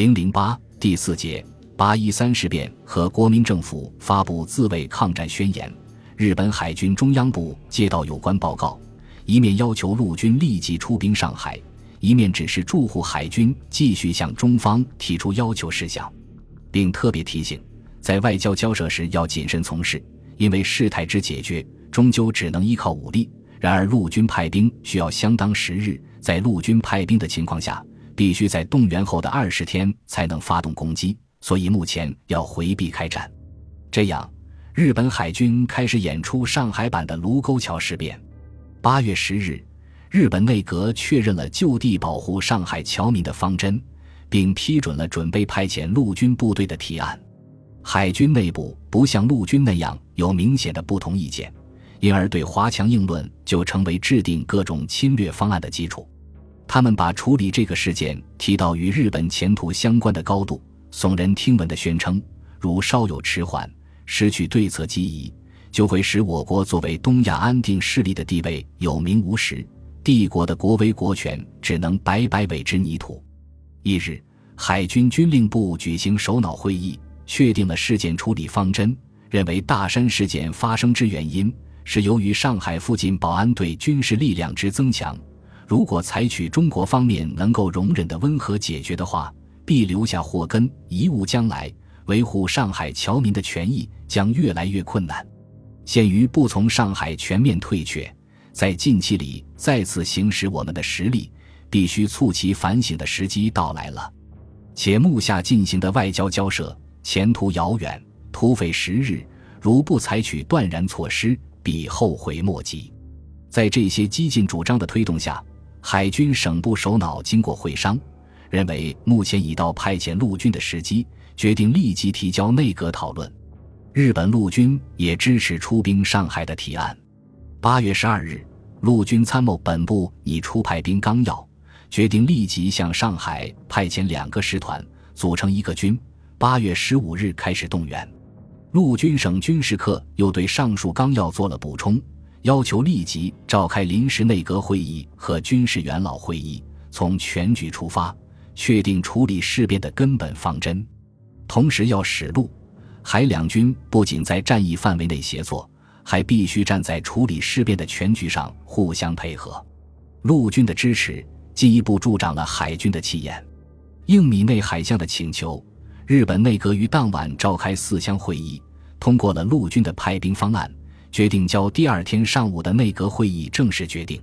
零零八第四节八一三事变和国民政府发布自卫抗战宣言。日本海军中央部接到有关报告，一面要求陆军立即出兵上海，一面指示驻沪海军继续向中方提出要求事项，并特别提醒，在外交交涉时要谨慎从事，因为事态之解决终究只能依靠武力。然而，陆军派兵需要相当时日，在陆军派兵的情况下。必须在动员后的二十天才能发动攻击，所以目前要回避开战。这样，日本海军开始演出上海版的卢沟桥事变。八月十日，日本内阁确认了就地保护上海侨民的方针，并批准了准备派遣陆军部队的提案。海军内部不像陆军那样有明显的不同意见，因而对华强硬论就成为制定各种侵略方案的基础。他们把处理这个事件提到与日本前途相关的高度，耸人听闻的宣称，如稍有迟缓，失去对策机宜，就会使我国作为东亚安定势力的地位有名无实，帝国的国威国权只能白白为之泥土。一日，海军军令部举行首脑会议，确定了事件处理方针，认为大山事件发生之原因是由于上海附近保安队军事力量之增强。如果采取中国方面能够容忍的温和解决的话，必留下祸根，贻误将来。维护上海侨民的权益将越来越困难。限于不从上海全面退却，在近期里再次行使我们的实力，必须促其反省的时机到来了。且目下进行的外交交涉前途遥远，突费时日，如不采取断然措施，必后悔莫及。在这些激进主张的推动下。海军省部首脑经过会商，认为目前已到派遣陆军的时机，决定立即提交内阁讨论。日本陆军也支持出兵上海的提案。八月十二日，陆军参谋本部拟出派兵纲要，决定立即向上海派遣两个师团，组成一个军。八月十五日开始动员。陆军省军事课又对上述纲要做了补充。要求立即召开临时内阁会议和军事元老会议，从全局出发，确定处理事变的根本方针。同时，要使陆、海两军不仅在战役范围内协作，还必须站在处理事变的全局上互相配合。陆军的支持进一步助长了海军的气焰。应米内海相的请求，日本内阁于当晚召开四乡会议，通过了陆军的派兵方案。决定交第二天上午的内阁会议正式决定，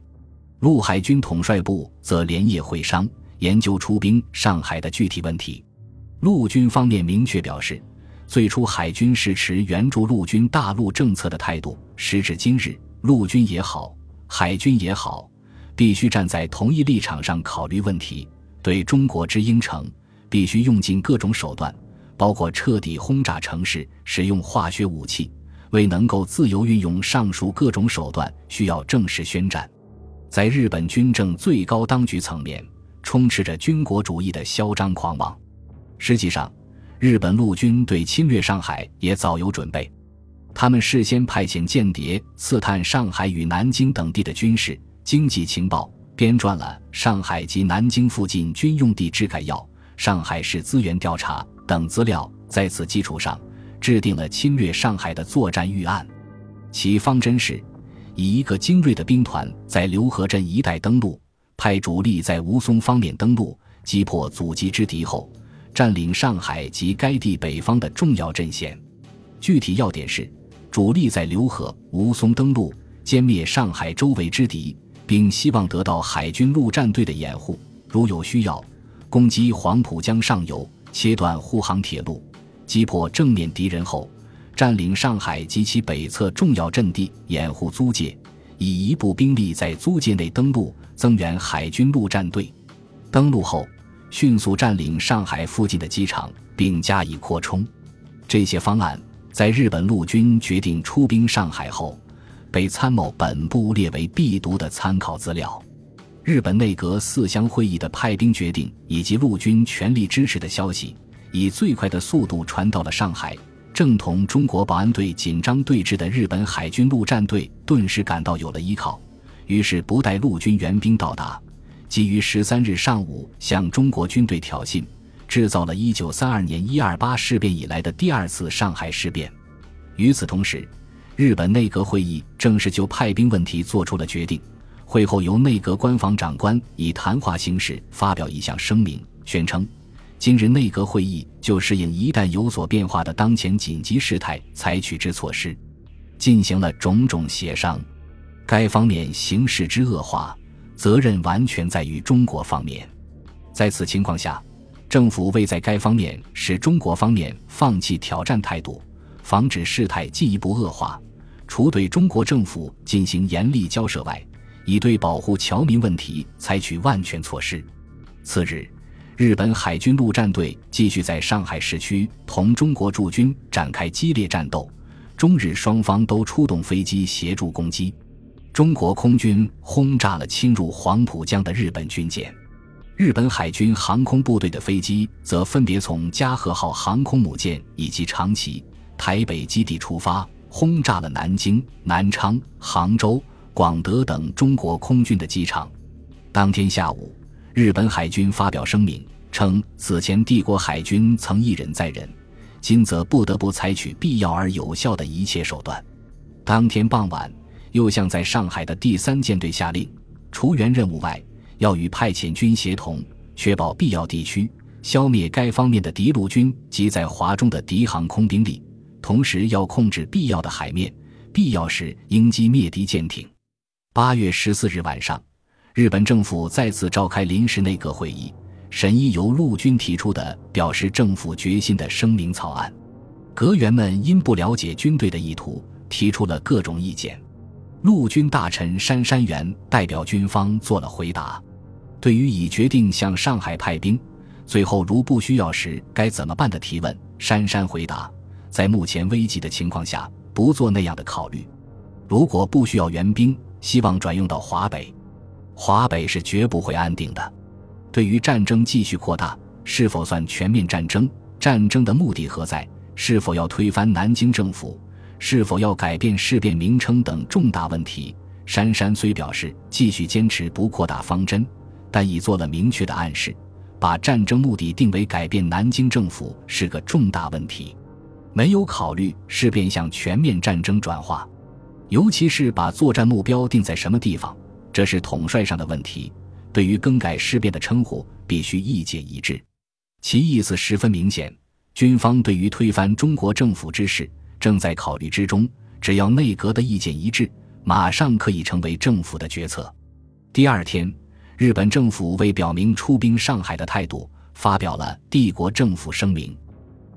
陆海军统帅部则连夜会商，研究出兵上海的具体问题。陆军方面明确表示，最初海军是持援助陆军大陆政策的态度，时至今日，陆军也好，海军也好，必须站在同一立场上考虑问题。对中国之应承，必须用尽各种手段，包括彻底轰炸城市，使用化学武器。为能够自由运用上述各种手段，需要正式宣战。在日本军政最高当局层面，充斥着军国主义的嚣张狂妄。实际上，日本陆军对侵略上海也早有准备。他们事先派遣间谍刺探上海与南京等地的军事、经济情报，编撰了《上海及南京附近军用地之概要》《上海市资源调查》等资料。在此基础上，制定了侵略上海的作战预案，其方针是：以一个精锐的兵团在刘河镇一带登陆，派主力在吴淞方面登陆，击破阻击之敌后，占领上海及该地北方的重要阵线。具体要点是：主力在刘河、吴淞登陆，歼灭上海周围之敌，并希望得到海军陆战队的掩护。如有需要，攻击黄浦江上游，切断沪杭铁路。击破正面敌人后，占领上海及其北侧重要阵地，掩护租界，以一部兵力在租界内登陆，增援海军陆战队。登陆后，迅速占领上海附近的机场，并加以扩充。这些方案在日本陆军决定出兵上海后，被参谋本部列为必读的参考资料。日本内阁四乡会议的派兵决定以及陆军全力支持的消息。以最快的速度传到了上海，正同中国保安队紧张对峙的日本海军陆战队顿时感到有了依靠，于是不待陆军援兵到达，即于十三日上午向中国军队挑衅，制造了一九三二年一二八事变以来的第二次上海事变。与此同时，日本内阁会议正式就派兵问题做出了决定。会后，由内阁官房长官以谈话形式发表一项声明，宣称：今日内阁会议就适应一旦有所变化的当前紧急事态采取之措施，进行了种种协商。该方面形势之恶化，责任完全在于中国方面。在此情况下，政府为在该方面使中国方面放弃挑战态度，防止事态进一步恶化，除对中国政府进行严厉交涉外，已对保护侨民问题采取万全措施。次日，日本海军陆战队继续在上海市区同中国驻军展开激烈战斗，中日双方都出动飞机协助攻击。中国空军轰炸了侵入黄浦江的日本军舰，日本海军航空部队的飞机则分别从加贺号航空母舰以及长崎、台北基地出发，轰炸了南京、南昌、杭州。广德等中国空军的机场。当天下午，日本海军发表声明称，此前帝国海军曾一忍再忍，今则不得不采取必要而有效的一切手段。当天傍晚，又向在上海的第三舰队下令，除原任务外，要与派遣军协同，确保必要地区消灭该方面的敌陆军及在华中的敌航空兵力，同时要控制必要的海面，必要时应击灭敌舰艇。八月十四日晚上，日本政府再次召开临时内阁会议，审议由陆军提出的表示政府决心的声明草案。阁员们因不了解军队的意图，提出了各种意见。陆军大臣杉山元代表军方做了回答。对于已决定向上海派兵，最后如不需要时该怎么办的提问，杉山回答：在目前危急的情况下，不做那样的考虑。如果不需要援兵。希望转用到华北，华北是绝不会安定的。对于战争继续扩大，是否算全面战争？战争的目的何在？是否要推翻南京政府？是否要改变事变名称等重大问题？杉山虽表示继续坚持不扩大方针，但已做了明确的暗示，把战争目的定为改变南京政府是个重大问题，没有考虑事变向全面战争转化。尤其是把作战目标定在什么地方，这是统帅上的问题。对于更改事变的称呼，必须意见一致。其意思十分明显：军方对于推翻中国政府之事正在考虑之中，只要内阁的意见一致，马上可以成为政府的决策。第二天，日本政府为表明出兵上海的态度，发表了帝国政府声明。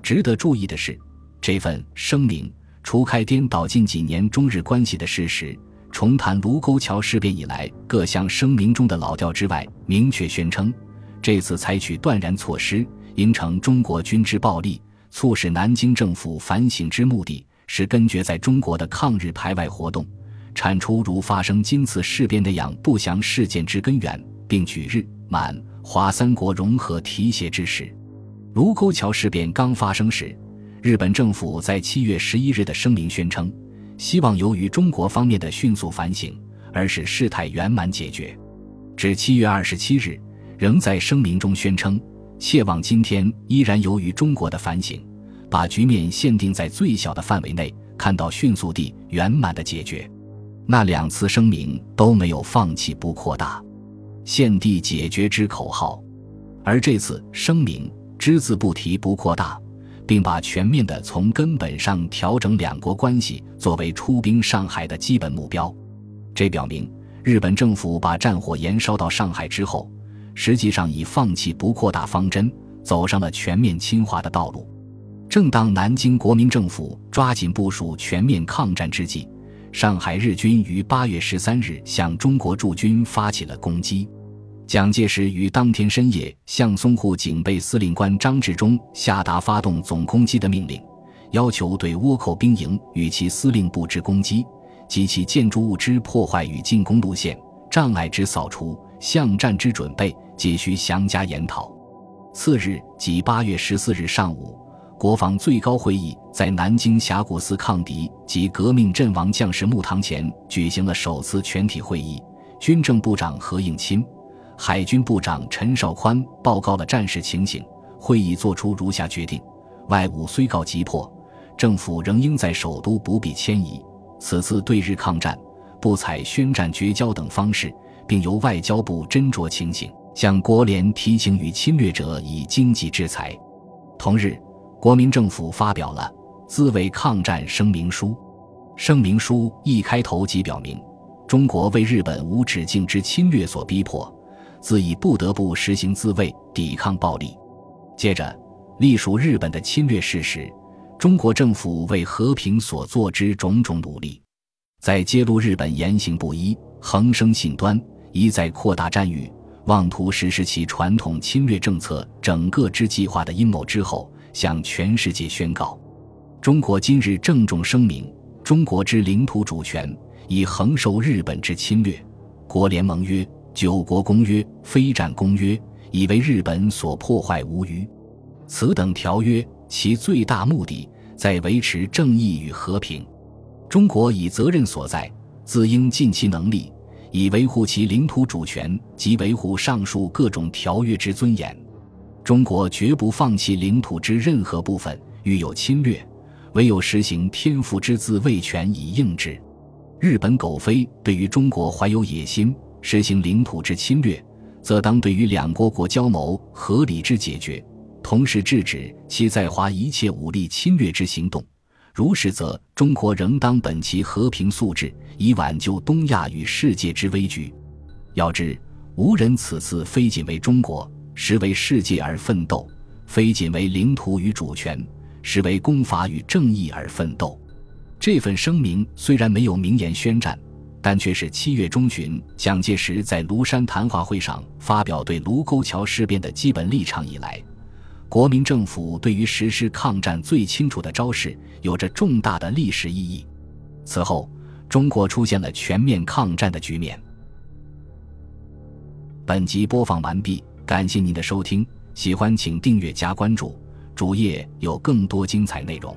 值得注意的是，这份声明。除开颠倒近几年中日关系的事实，重谈卢沟桥事变以来各项声明中的老调之外，明确宣称，这次采取断然措施，应承中国军之暴力，促使南京政府反省之目的是根绝在中国的抗日排外活动，铲除如发生今次事变那样不祥事件之根源，并举日满华三国融合提携之时。卢沟桥事变刚发生时。日本政府在七月十一日的声明宣称，希望由于中国方面的迅速反省，而使事态圆满解决。至七月二十七日，仍在声明中宣称，切望今天依然由于中国的反省，把局面限定在最小的范围内，看到迅速地圆满的解决。那两次声明都没有放弃不扩大、限地解决之口号，而这次声明只字不提不扩大。并把全面的从根本上调整两国关系作为出兵上海的基本目标，这表明日本政府把战火延烧到上海之后，实际上已放弃不扩大方针，走上了全面侵华的道路。正当南京国民政府抓紧部署全面抗战之际，上海日军于八月十三日向中国驻军发起了攻击。蒋介石于当天深夜向淞沪警备司令官张治中下达发动总攻击的命令，要求对倭寇兵营与其司令部之攻击及其建筑物之破坏与进攻路线障碍之扫除、巷战之准备，皆需详加研讨。次日即八月十四日上午，国防最高会议在南京峡谷寺抗敌及革命阵亡将士墓堂前举行了首次全体会议，军政部长何应钦。海军部长陈绍宽报告了战事情形，会议作出如下决定：外务虽告急迫，政府仍应在首都不必迁移。此次对日抗战，不采宣战绝交等方式，并由外交部斟酌情形，向国联提请与侵略者以经济制裁。同日，国民政府发表了自卫抗战声明书。声明书一开头即表明，中国为日本无止境之侵略所逼迫，自已不得不实行自卫，抵抗暴力。接着，隶属日本的侵略事实，中国政府为和平所做之种种努力，在揭露日本言行不一、横生信端、一再扩大战域、妄图实施其传统侵略政策整个之计划的阴谋之后，向全世界宣告：中国今日郑重声明。中国之领土主权已横受日本之侵略，国联盟约、九国公约、非战公约已为日本所破坏无余。此等条约其最大目的在维持正义与和平。中国以责任所在，自应尽其能力，以维护其领土主权及维护上述各种条约之尊严。中国绝不放弃领土之任何部分，遇有侵略。唯有实行天赋之自卫权以应之。日本狗非对于中国怀有野心，实行领土之侵略，则当对于两国国交谋合理之解决，同时制止其在华一切武力侵略之行动。如是，则中国仍当本其和平素质，以挽救东亚与世界之危局。要知，无人此次非仅为中国，实为世界而奋斗；非仅为领土与主权。实为公法与正义而奋斗。这份声明虽然没有明言宣战，但却是七月中旬蒋介石在庐山谈话会上发表对卢沟桥事变的基本立场以来，国民政府对于实施抗战最清楚的招式，有着重大的历史意义。此后，中国出现了全面抗战的局面。本集播放完毕，感谢您的收听，喜欢请订阅加关注。主页有更多精彩内容。